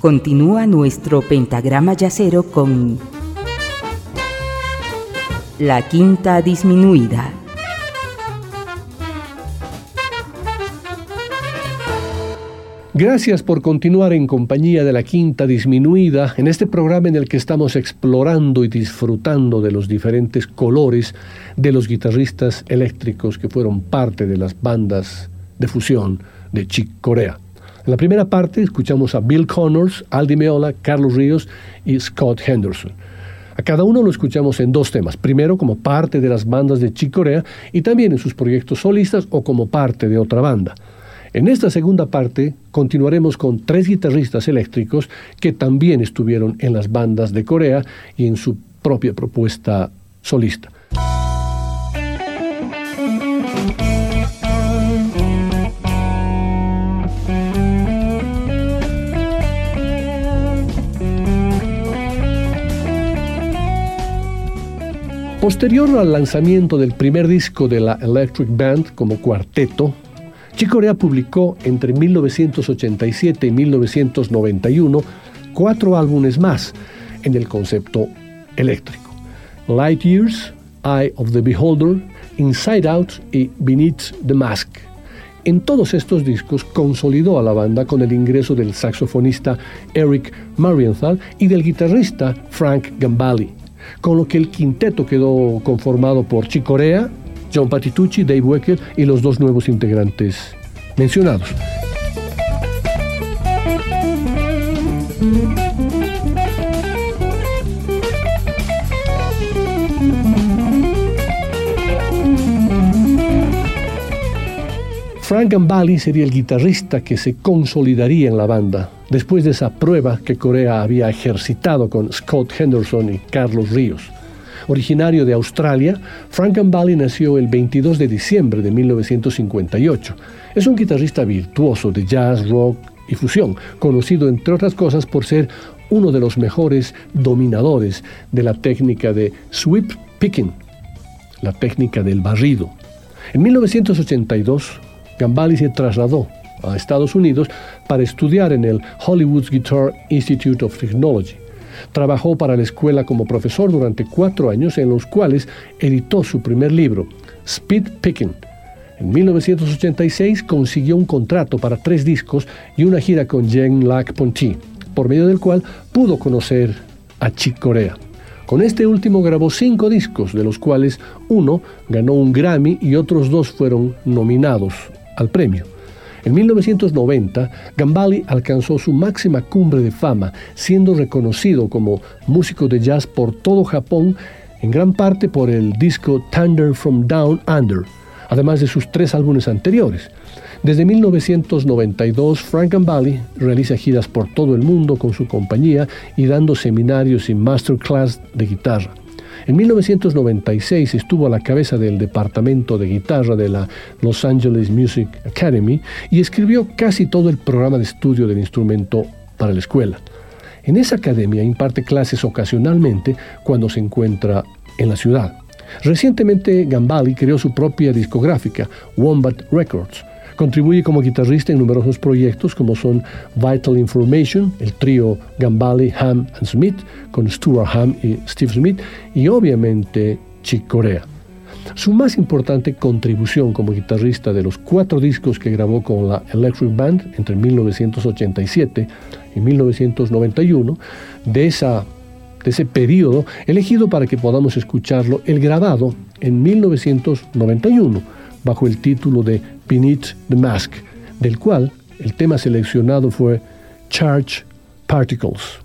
Continúa nuestro pentagrama yacero con la quinta disminuida. Gracias por continuar en compañía de la Quinta Disminuida en este programa en el que estamos explorando y disfrutando de los diferentes colores de los guitarristas eléctricos que fueron parte de las bandas de fusión de Chick Corea. En la primera parte escuchamos a Bill Connors, Aldi Meola, Carlos Ríos y Scott Henderson. A cada uno lo escuchamos en dos temas. Primero como parte de las bandas de Chick Corea y también en sus proyectos solistas o como parte de otra banda. En esta segunda parte continuaremos con tres guitarristas eléctricos que también estuvieron en las bandas de Corea y en su propia propuesta solista. Posterior al lanzamiento del primer disco de la Electric Band como cuarteto, Chicorea publicó entre 1987 y 1991 cuatro álbumes más en el concepto eléctrico. Light Years, Eye of the Beholder, Inside Out y Beneath the Mask. En todos estos discos consolidó a la banda con el ingreso del saxofonista Eric Marienthal y del guitarrista Frank Gambale, con lo que el quinteto quedó conformado por Chicorea, John Patitucci, Dave Wecker y los dos nuevos integrantes mencionados. Frank Gambale sería el guitarrista que se consolidaría en la banda, después de esa prueba que Corea había ejercitado con Scott Henderson y Carlos Ríos. Originario de Australia, Frank Gambale nació el 22 de diciembre de 1958. Es un guitarrista virtuoso de jazz, rock y fusión, conocido entre otras cosas por ser uno de los mejores dominadores de la técnica de sweep picking, la técnica del barrido. En 1982, Gambale se trasladó a Estados Unidos para estudiar en el Hollywood Guitar Institute of Technology. Trabajó para la escuela como profesor durante cuatro años en los cuales editó su primer libro, Speed Picking. En 1986 consiguió un contrato para tres discos y una gira con Jean Lac Ponty, por medio del cual pudo conocer a Chick Corea. Con este último grabó cinco discos, de los cuales uno ganó un Grammy y otros dos fueron nominados al premio. En 1990, Gambale alcanzó su máxima cumbre de fama, siendo reconocido como músico de jazz por todo Japón, en gran parte por el disco Thunder from Down Under, además de sus tres álbumes anteriores. Desde 1992, Frank Gambale realiza giras por todo el mundo con su compañía y dando seminarios y masterclass de guitarra. En 1996 estuvo a la cabeza del departamento de guitarra de la Los Angeles Music Academy y escribió casi todo el programa de estudio del instrumento para la escuela. En esa academia imparte clases ocasionalmente cuando se encuentra en la ciudad. Recientemente Gambale creó su propia discográfica, Wombat Records, Contribuye como guitarrista en numerosos proyectos como son Vital Information, el trío Gambale, Ham and Smith, con Stuart Ham y Steve Smith, y obviamente Chick Corea. Su más importante contribución como guitarrista de los cuatro discos que grabó con la Electric Band entre 1987 y 1991, de, esa, de ese periodo elegido para que podamos escucharlo, el grabado en 1991 bajo el título de Beneath the Mask, del cual el tema seleccionado fue Charge Particles.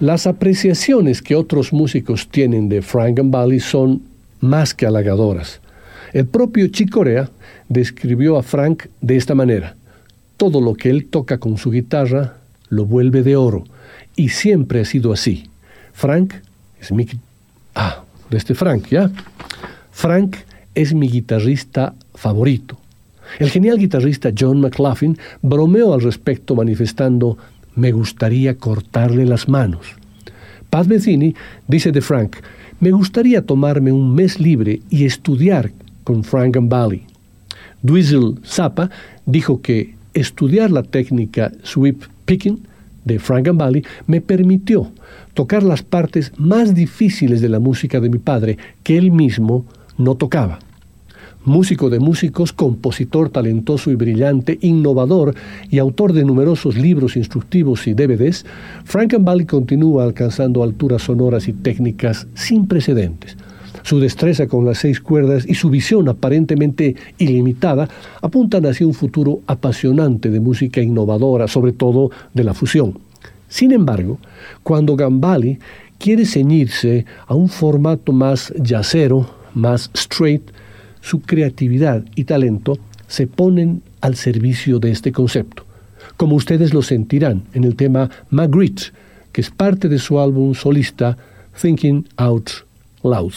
Las apreciaciones que otros músicos tienen de Frank Gambale son más que halagadoras. El propio Chick Corea describió a Frank de esta manera. Todo lo que él toca con su guitarra lo vuelve de oro. Y siempre ha sido así. Frank es mi... Ah, de este Frank, ¿ya? Frank es mi guitarrista favorito. El genial guitarrista John McLaughlin bromeó al respecto manifestando me gustaría cortarle las manos. Paz Mezzini dice de Frank, me gustaría tomarme un mes libre y estudiar con Frank Gambale. Dweezil Zappa dijo que estudiar la técnica sweep picking de Frank Gambale me permitió tocar las partes más difíciles de la música de mi padre que él mismo no tocaba. Músico de músicos, compositor talentoso y brillante, innovador y autor de numerosos libros instructivos y DVDs, Frank Gambale continúa alcanzando alturas sonoras y técnicas sin precedentes. Su destreza con las seis cuerdas y su visión aparentemente ilimitada apuntan hacia un futuro apasionante de música innovadora, sobre todo de la fusión. Sin embargo, cuando Gambale quiere ceñirse a un formato más yacero, más straight, su creatividad y talento se ponen al servicio de este concepto, como ustedes lo sentirán en el tema Magritte, que es parte de su álbum solista Thinking Out Loud.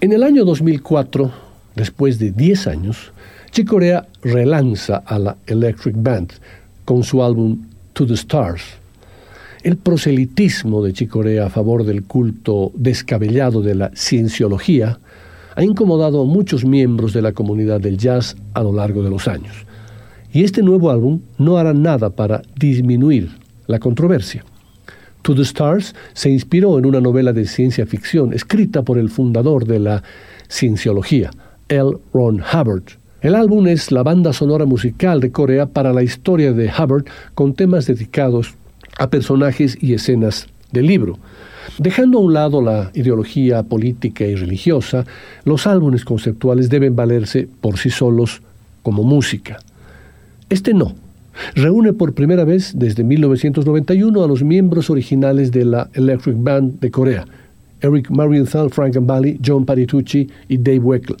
En el año 2004, después de 10 años, Chicorea relanza a la Electric Band con su álbum To the Stars. El proselitismo de Chicorea a favor del culto descabellado de la cienciología ha incomodado a muchos miembros de la comunidad del jazz a lo largo de los años. Y este nuevo álbum no hará nada para disminuir la controversia. To the Stars se inspiró en una novela de ciencia ficción escrita por el fundador de la cienciología, L. Ron Hubbard. El álbum es la banda sonora musical de Corea para la historia de Hubbard con temas dedicados a personajes y escenas del libro. Dejando a un lado la ideología política y religiosa, los álbumes conceptuales deben valerse por sí solos como música. Este no. Reúne por primera vez desde 1991 a los miembros originales de la Electric Band de Corea, Eric Marienthal, Frank Gambale, John Paritucci y Dave Weckl.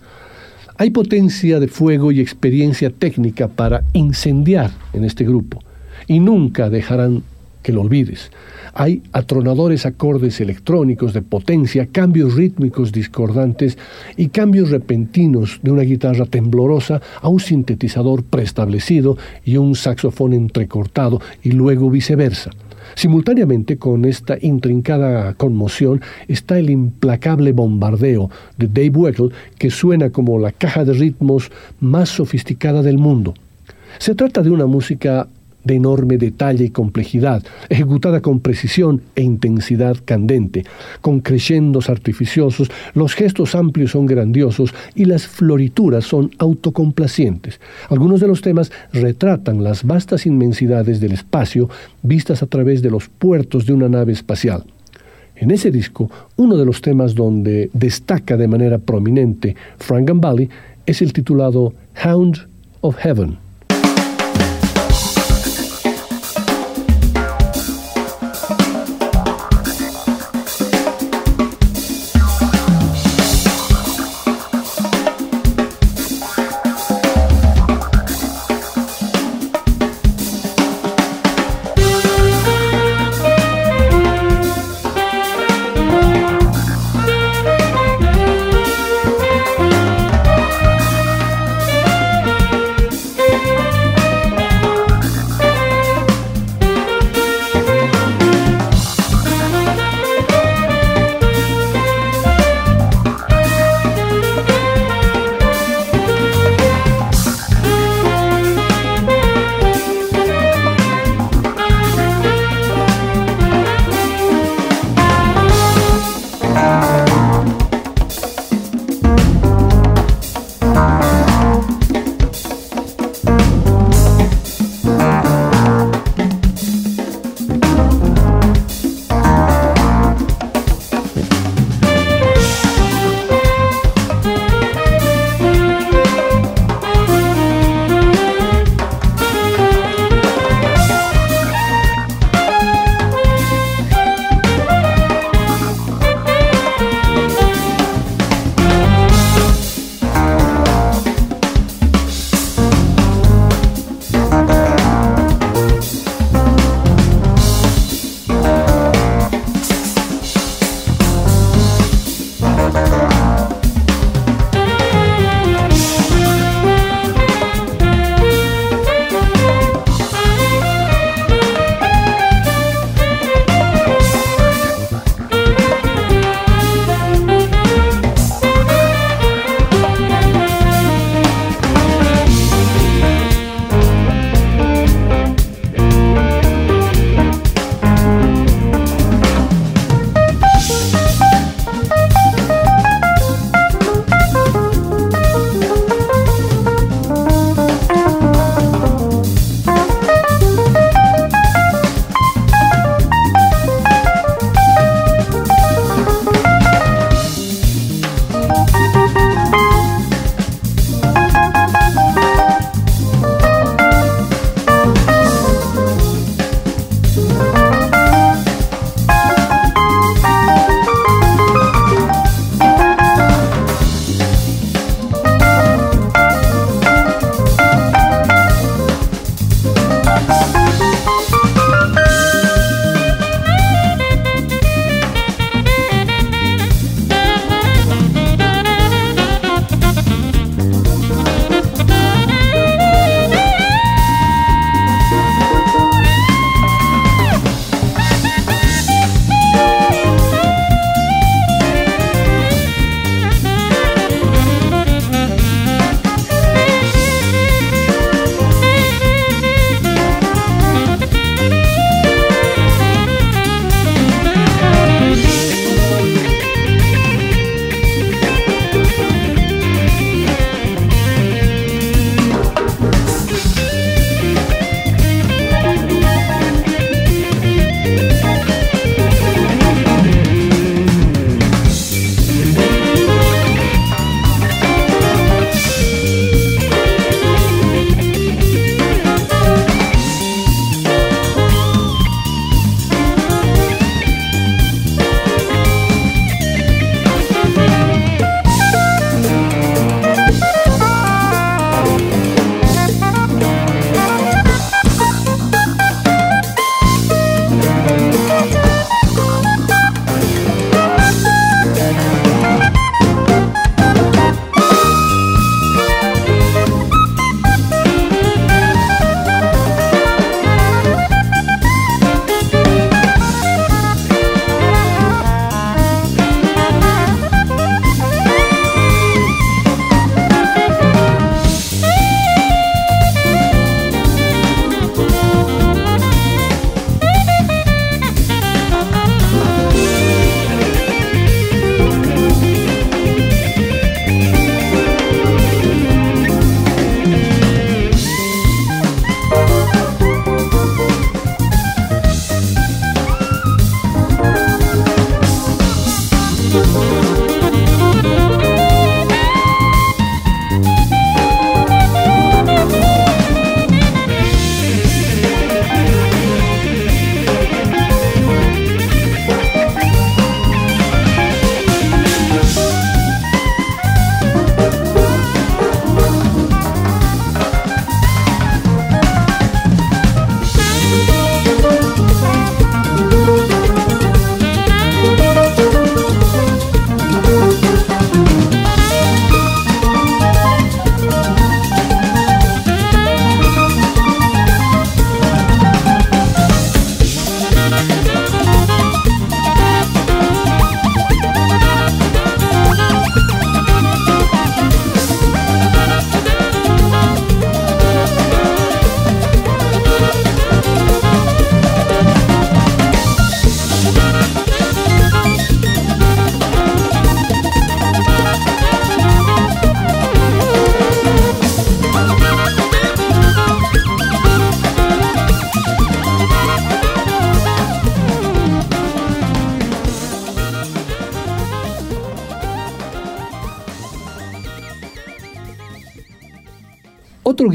Hay potencia de fuego y experiencia técnica para incendiar en este grupo y nunca dejarán que lo olvides. Hay atronadores acordes electrónicos de potencia, cambios rítmicos discordantes y cambios repentinos de una guitarra temblorosa a un sintetizador preestablecido y un saxofón entrecortado y luego viceversa. Simultáneamente con esta intrincada conmoción está el implacable bombardeo de Dave Weckl que suena como la caja de ritmos más sofisticada del mundo. Se trata de una música de enorme detalle y complejidad, ejecutada con precisión e intensidad candente, con crescendos artificiosos, los gestos amplios son grandiosos y las florituras son autocomplacientes. Algunos de los temas retratan las vastas inmensidades del espacio vistas a través de los puertos de una nave espacial. En ese disco, uno de los temas donde destaca de manera prominente Frank Gambale es el titulado Hound of Heaven.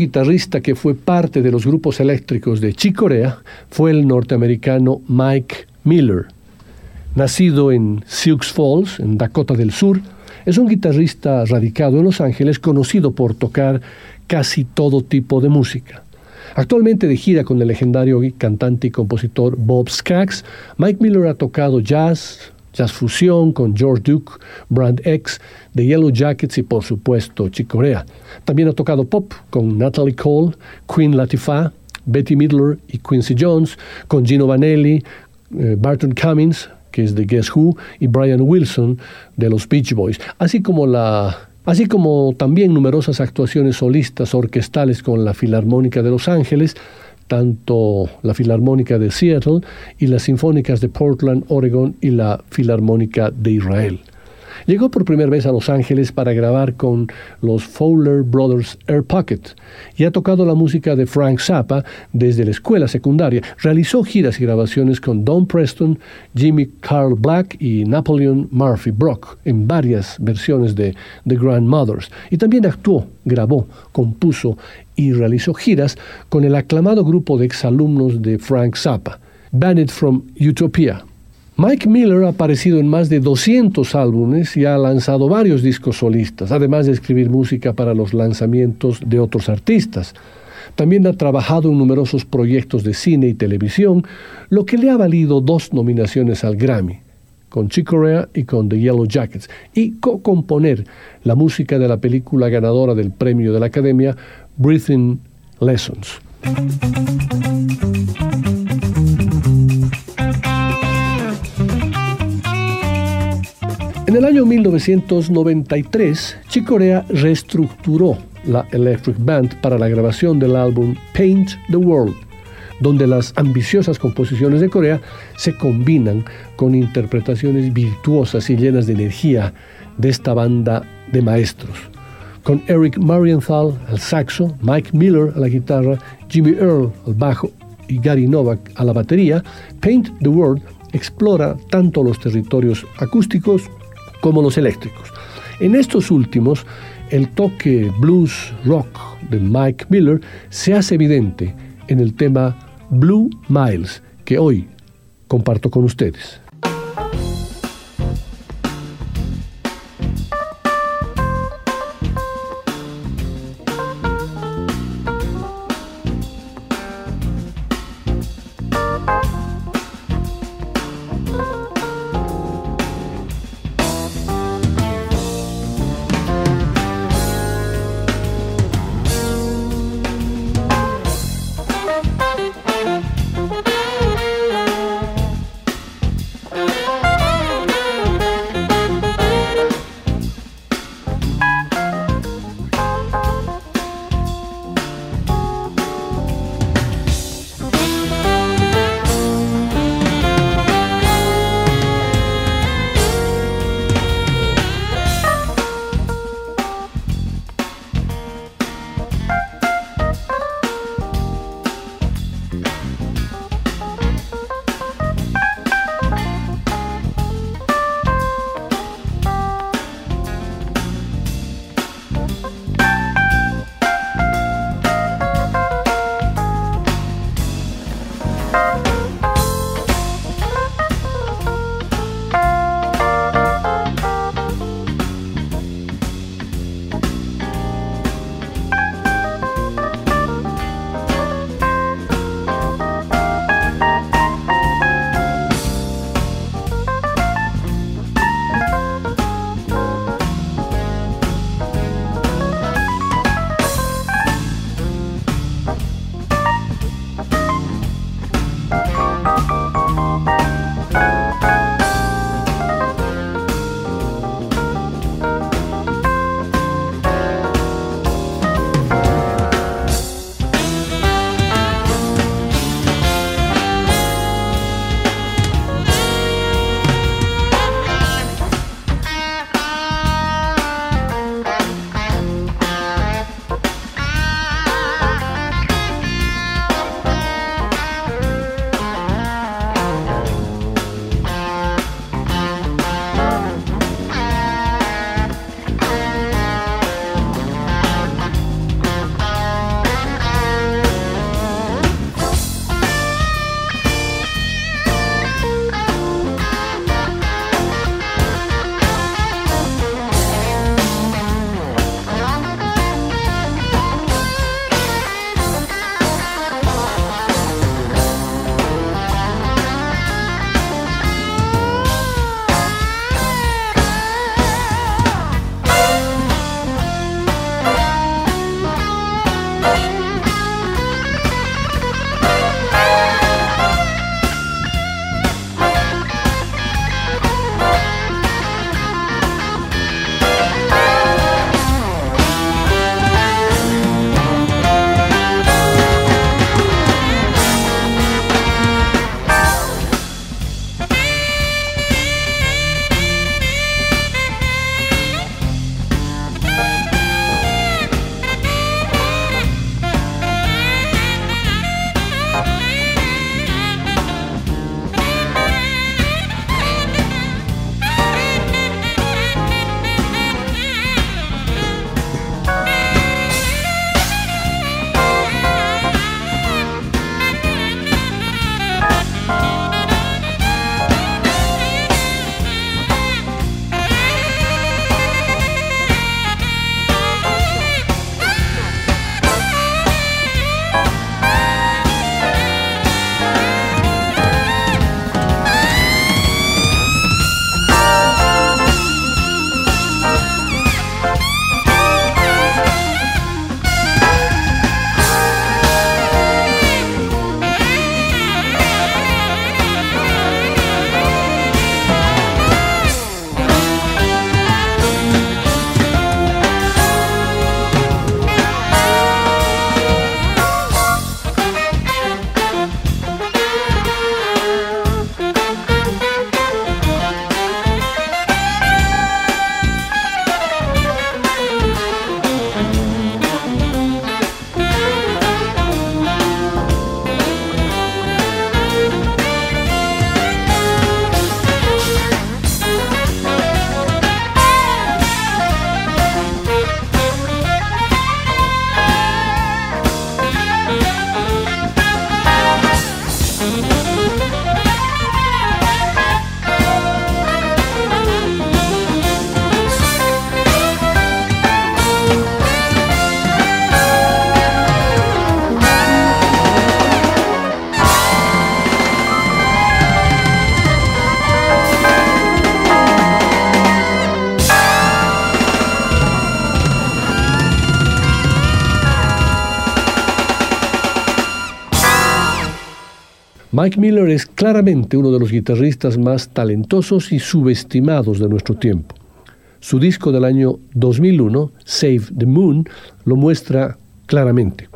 Guitarrista que fue parte de los grupos eléctricos de Chicorea fue el norteamericano Mike Miller. Nacido en Sioux Falls, en Dakota del Sur, es un guitarrista radicado en Los Ángeles conocido por tocar casi todo tipo de música. Actualmente de gira con el legendario cantante y compositor Bob Skaggs, Mike Miller ha tocado jazz, jazz fusión con George Duke, Brand X, The Yellow Jackets y por supuesto Chick Corea. También ha tocado pop con Natalie Cole, Queen Latifah, Betty Midler y Quincy Jones, con Gino Vanelli, eh, Barton Cummings, que es de Guess Who, y Brian Wilson de los Beach Boys, así como la así como también numerosas actuaciones solistas orquestales con la Filarmónica de Los Ángeles, tanto la Filarmónica de Seattle y las Sinfónicas de Portland, Oregon y la Filarmónica de Israel. Llegó por primera vez a Los Ángeles para grabar con los Fowler Brothers Air Pocket y ha tocado la música de Frank Zappa desde la escuela secundaria. Realizó giras y grabaciones con Don Preston, Jimmy Carl Black y Napoleon Murphy Brock en varias versiones de The Grandmothers y también actuó, grabó, compuso y realizó giras con el aclamado grupo de exalumnos de Frank Zappa, Banned from Utopia. Mike Miller ha aparecido en más de 200 álbumes y ha lanzado varios discos solistas, además de escribir música para los lanzamientos de otros artistas. También ha trabajado en numerosos proyectos de cine y televisión, lo que le ha valido dos nominaciones al Grammy, con Chick Corea y con The Yellow Jackets, y co-componer la música de la película ganadora del premio de la Academia, Breathing Lessons. En el año 1993, Chick Corea reestructuró la Electric Band para la grabación del álbum Paint the World, donde las ambiciosas composiciones de Corea se combinan con interpretaciones virtuosas y llenas de energía de esta banda de maestros. Con Eric Marienthal al saxo, Mike Miller a la guitarra, Jimmy Earl al bajo y Gary Novak a la batería, Paint the World explora tanto los territorios acústicos como los eléctricos. En estos últimos, el toque blues rock de Mike Miller se hace evidente en el tema Blue Miles que hoy comparto con ustedes. Mike Miller es claramente uno de los guitarristas más talentosos y subestimados de nuestro tiempo. Su disco del año 2001, Save the Moon, lo muestra claramente.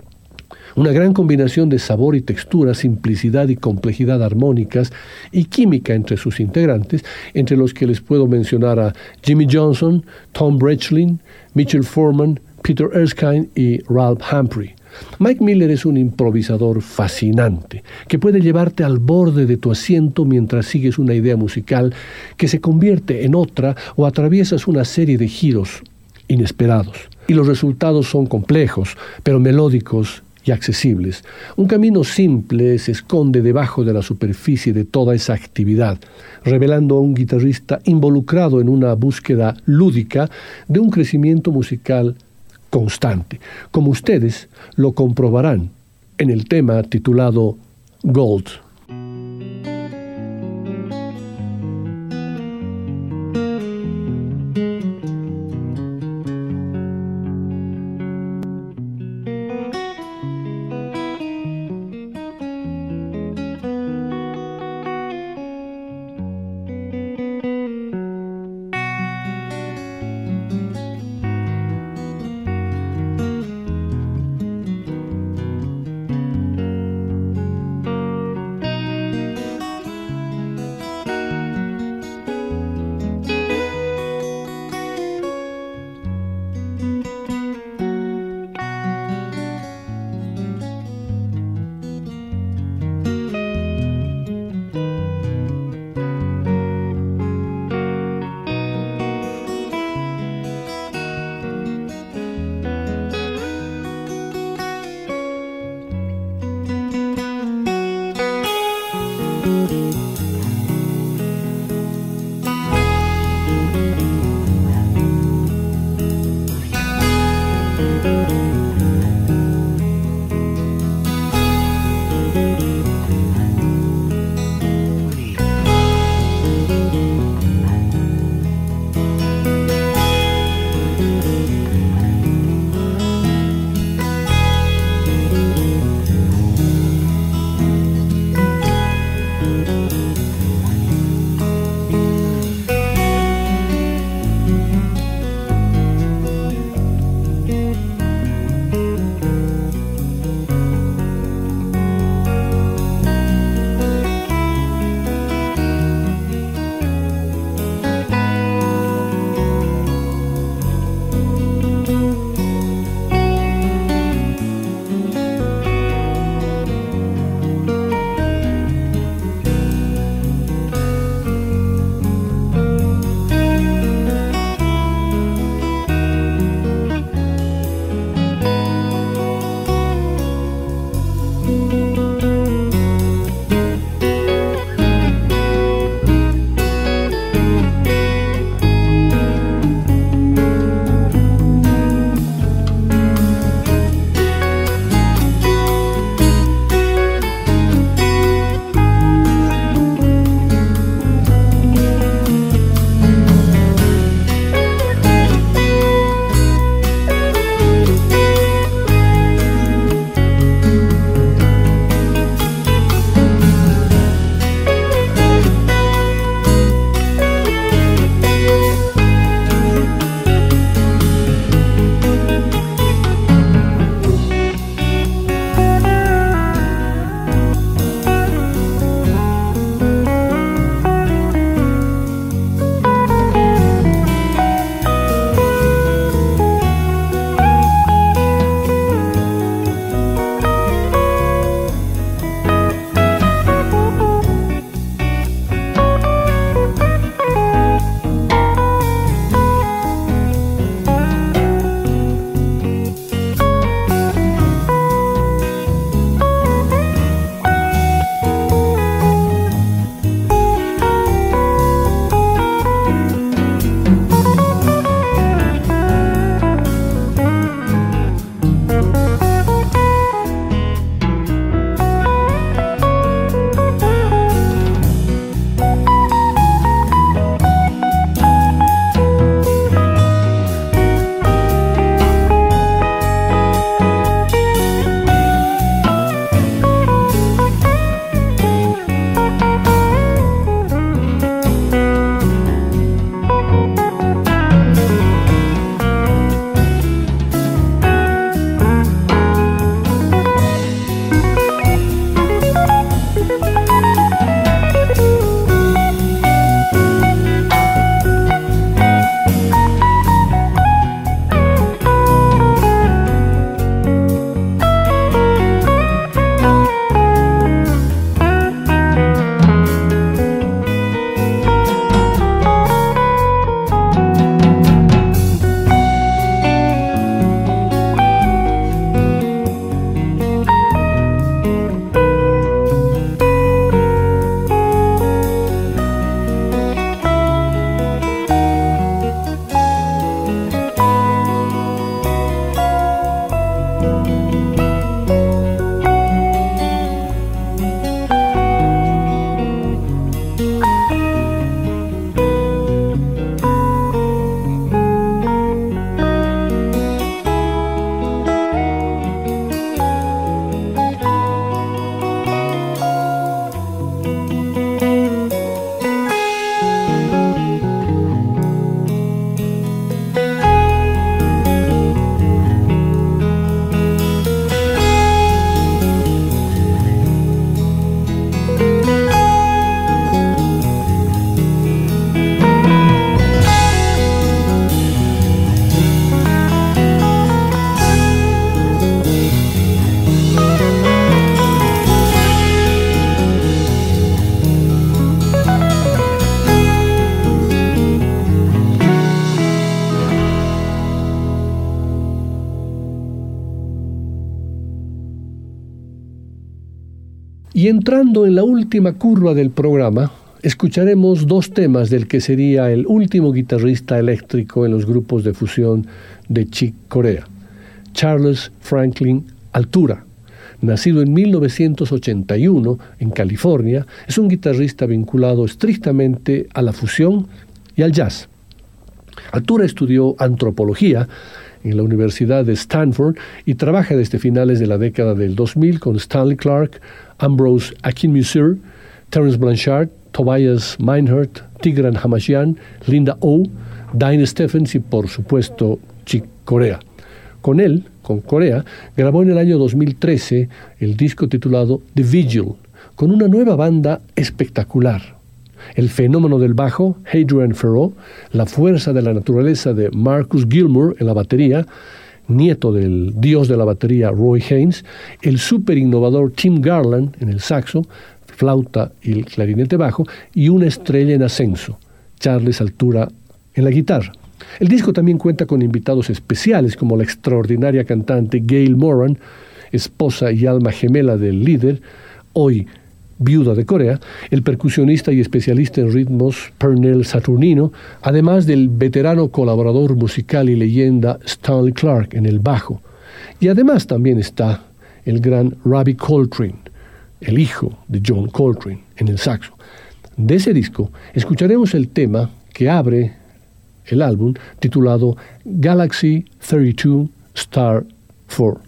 Una gran combinación de sabor y textura, simplicidad y complejidad armónicas y química entre sus integrantes, entre los que les puedo mencionar a Jimmy Johnson, Tom Brechlin, Mitchell Foreman, Peter Erskine y Ralph Humphrey. Mike Miller es un improvisador fascinante, que puede llevarte al borde de tu asiento mientras sigues una idea musical que se convierte en otra o atraviesas una serie de giros inesperados. Y los resultados son complejos, pero melódicos accesibles. Un camino simple se esconde debajo de la superficie de toda esa actividad, revelando a un guitarrista involucrado en una búsqueda lúdica de un crecimiento musical constante, como ustedes lo comprobarán en el tema titulado Gold. Entrando en la última curva del programa, escucharemos dos temas del que sería el último guitarrista eléctrico en los grupos de fusión de Chick Corea, Charles Franklin Altura. Nacido en 1981 en California, es un guitarrista vinculado estrictamente a la fusión y al jazz. Altura estudió antropología en la Universidad de Stanford y trabaja desde finales de la década del 2000 con Stanley Clark, Ambrose Akinmusir, Terence Blanchard, Tobias Meinhardt, Tigran Hamashian, Linda O, Diane Stephens y por supuesto Chick Corea. Con él, con Corea, grabó en el año 2013 el disco titulado The Vigil, con una nueva banda espectacular. El fenómeno del bajo, Hadrian Ferro, la fuerza de la naturaleza de Marcus Gilmour en la batería, nieto del dios de la batería Roy Haynes, el super innovador Tim Garland en el saxo, flauta y el clarinete bajo, y una estrella en ascenso, Charles Altura en la guitarra. El disco también cuenta con invitados especiales como la extraordinaria cantante Gail Moran, esposa y alma gemela del líder, hoy viuda de Corea, el percusionista y especialista en ritmos Pernell Saturnino, además del veterano colaborador musical y leyenda Stanley Clark en el bajo. Y además también está el gran Robbie Coltrane, el hijo de John Coltrane, en el saxo. De ese disco escucharemos el tema que abre el álbum titulado Galaxy 32 Star 4.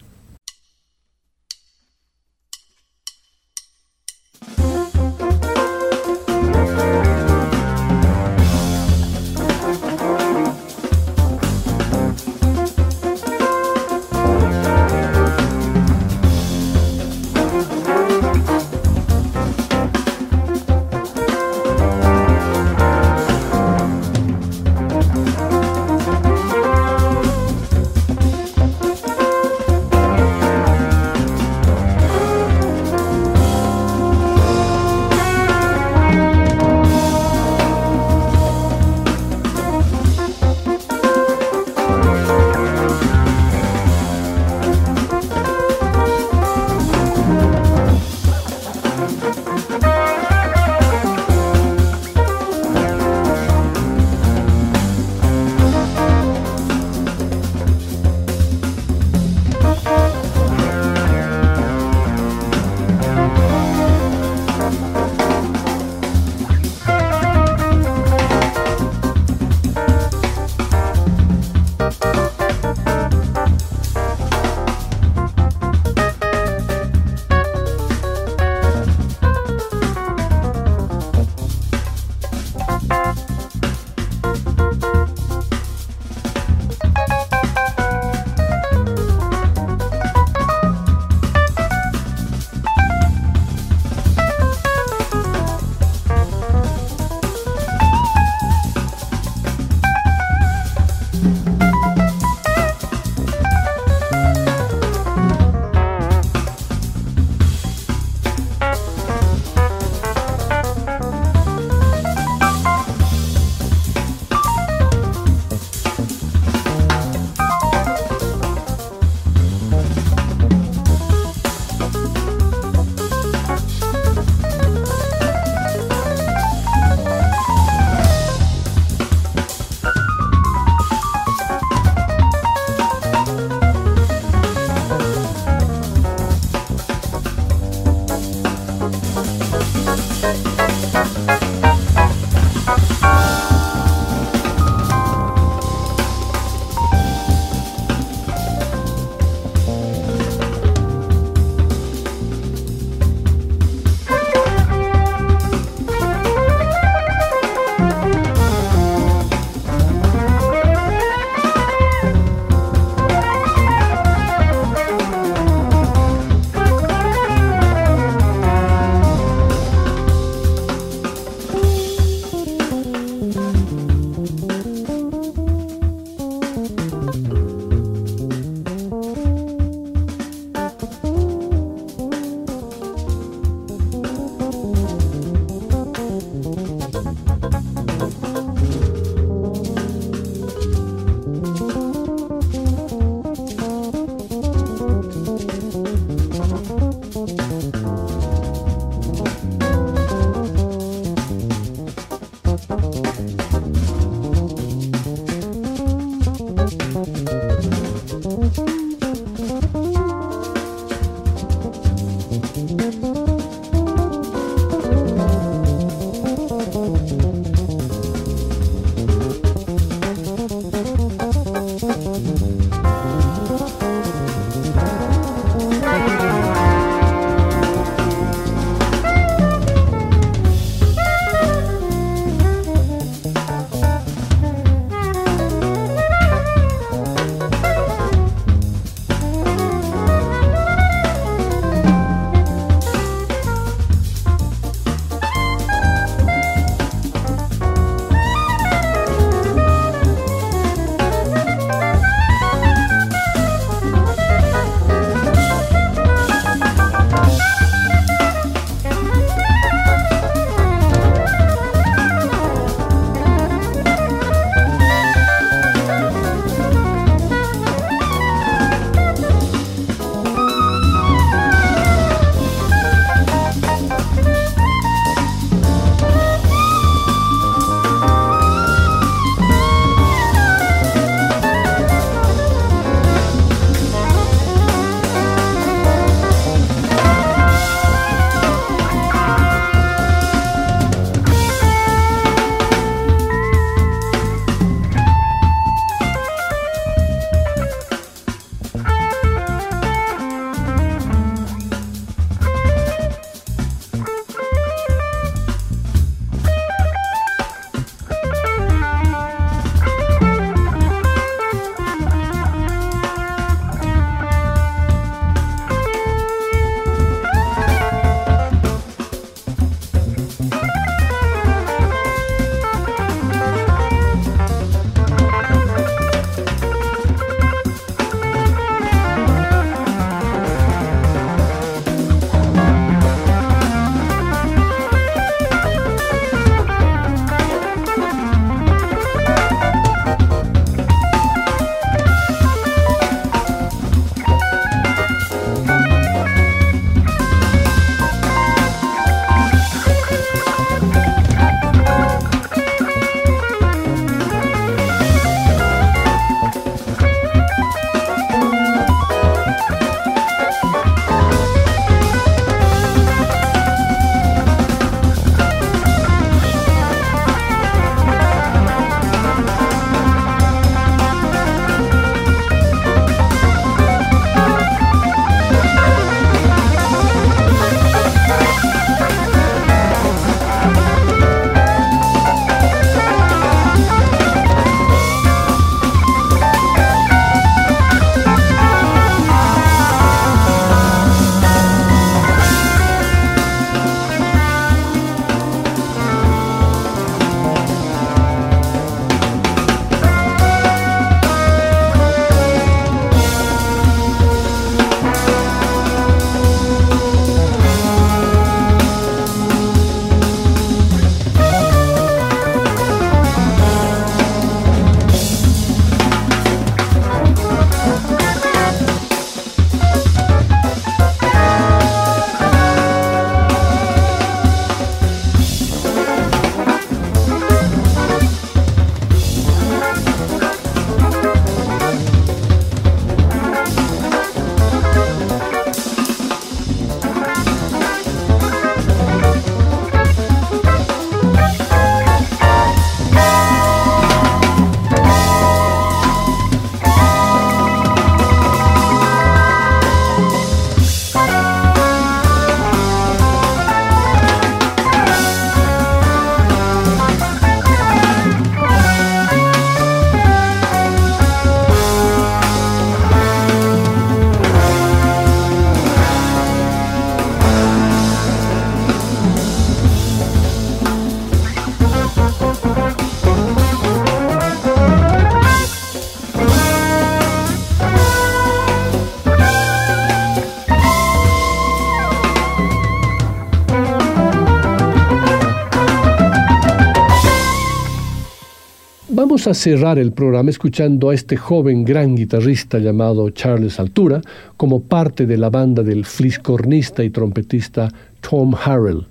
A cerrar el programa escuchando a este joven gran guitarrista llamado Charles Altura como parte de la banda del fliscornista y trompetista Tom Harrell,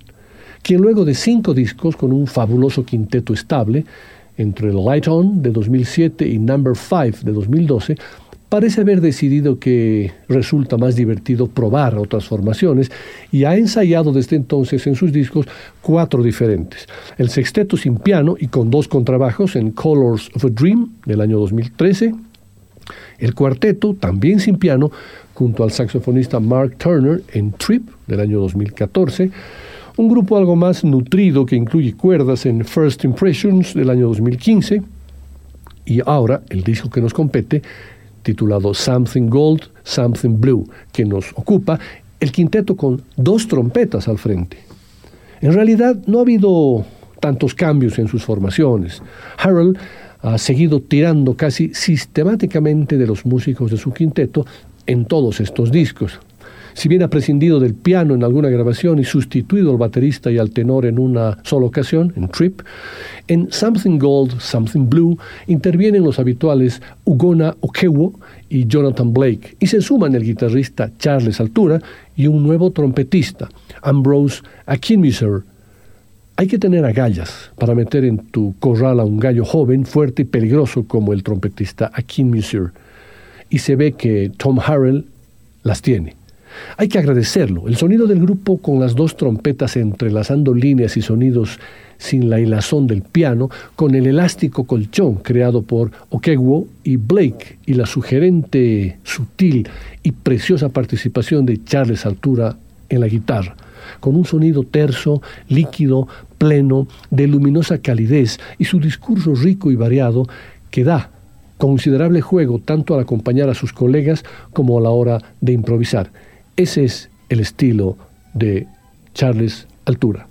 quien luego de cinco discos con un fabuloso quinteto estable, entre Light On de 2007 y Number 5 de 2012, parece haber decidido que resulta más divertido probar otras formaciones y ha ensayado desde entonces en sus discos cuatro diferentes. El sexteto sin piano y con dos contrabajos en Colors of a Dream del año 2013, el cuarteto también sin piano junto al saxofonista Mark Turner en Trip del año 2014, un grupo algo más nutrido que incluye cuerdas en First Impressions del año 2015 y ahora el disco que nos compete titulado Something Gold, Something Blue, que nos ocupa, el quinteto con dos trompetas al frente. En realidad no ha habido tantos cambios en sus formaciones. Harold ha seguido tirando casi sistemáticamente de los músicos de su quinteto en todos estos discos. Si bien ha prescindido del piano en alguna grabación y sustituido al baterista y al tenor en una sola ocasión, en Trip, en Something Gold, Something Blue intervienen los habituales Ugona Okewo y Jonathan Blake, y se suman el guitarrista Charles Altura y un nuevo trompetista, Ambrose Akinmuser. Hay que tener agallas para meter en tu corral a un gallo joven, fuerte y peligroso como el trompetista Akinmuser. Y se ve que Tom Harrell las tiene. Hay que agradecerlo. El sonido del grupo con las dos trompetas entrelazando líneas y sonidos sin la hilazón del piano, con el elástico colchón creado por Okegwo y Blake y la sugerente, sutil y preciosa participación de Charles Altura en la guitarra, con un sonido terso, líquido, pleno, de luminosa calidez y su discurso rico y variado que da considerable juego tanto al acompañar a sus colegas como a la hora de improvisar. Ese es el estilo de Charles Altura.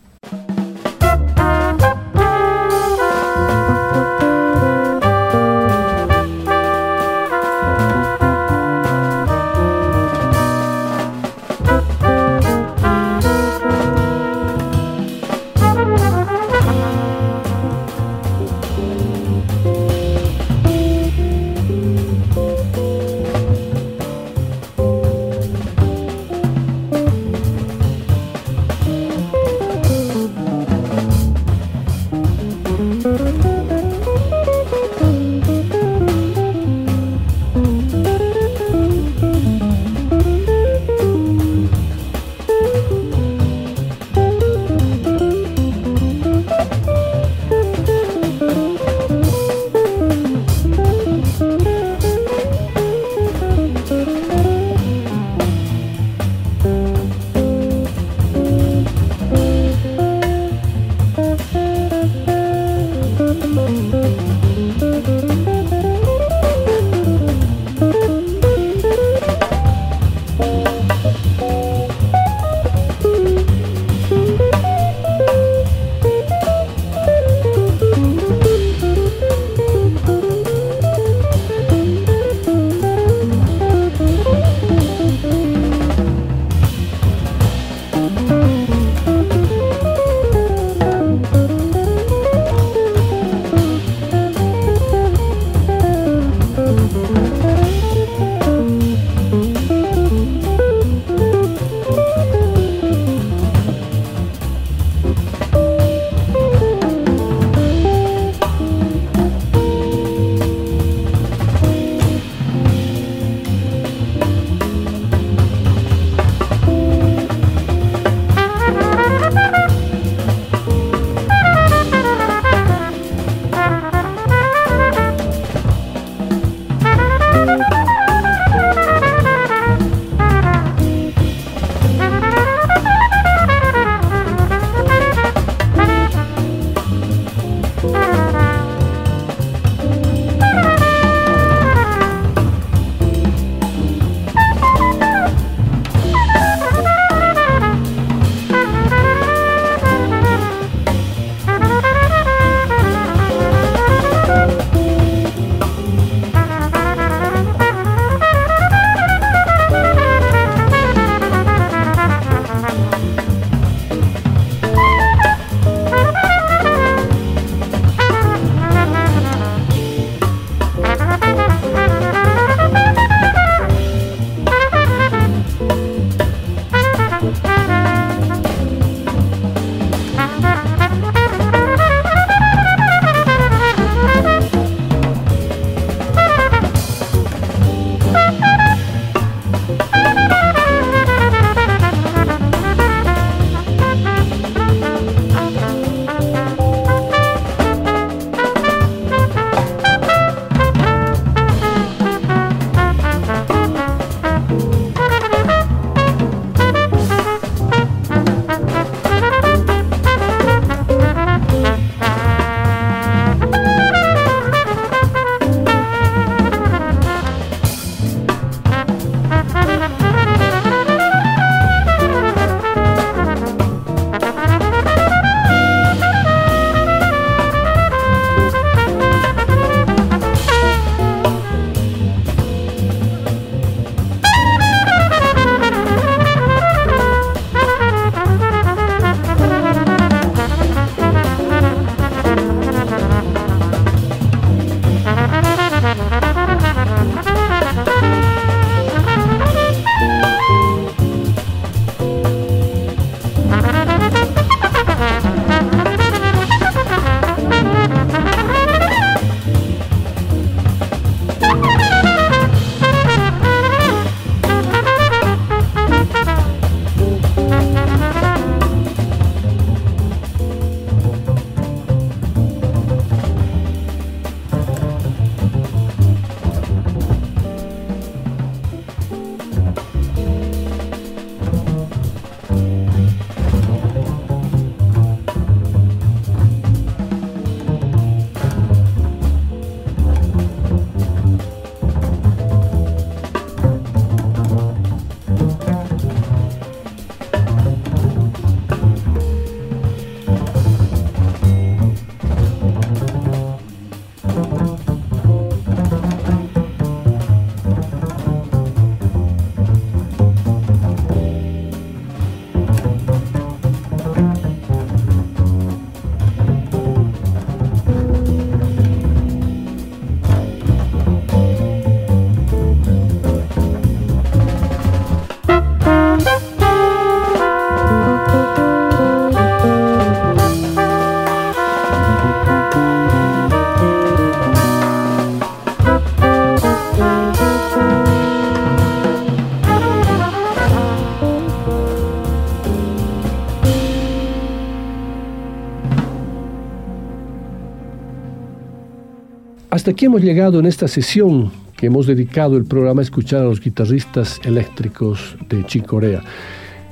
Hasta aquí hemos llegado en esta sesión que hemos dedicado el programa a escuchar a los guitarristas eléctricos de Chicorea.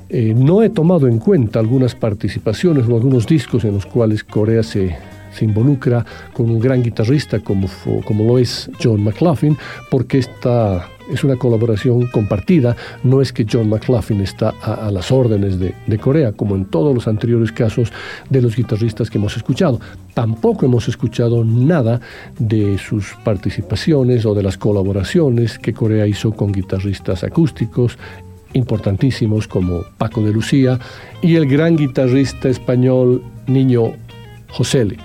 Eh, no he tomado en cuenta algunas participaciones o algunos discos en los cuales Corea se, se involucra con un gran guitarrista como, como lo es John McLaughlin, porque esta es una colaboración compartida, no es que John McLaughlin está a, las órdenes de, de, Corea, como en todos los anteriores casos de los guitarristas que hemos escuchado. Tampoco hemos escuchado nada de sus participaciones o de las colaboraciones que Corea hizo con guitarristas acústicos importantísimos como Paco de Lucía y el gran guitarrista español Niño Josele.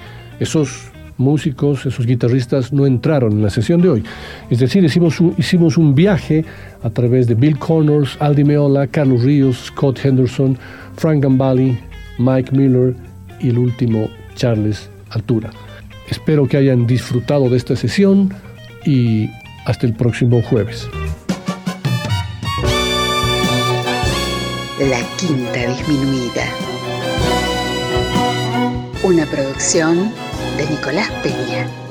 Esos músicos, esos guitarristas no entraron en la sesión de hoy. Es decir, hicimos un, viaje a través de Bill Connors, Aldi Meola, Carlos Ríos, Scott Henderson, Frank Gambale, Mike Miller y el último Charles Altura. Espero que hayan disfrutado de esta sesión y hasta el próximo jueves. La Quinta Disminuida. Una producción de Nicolás Peña.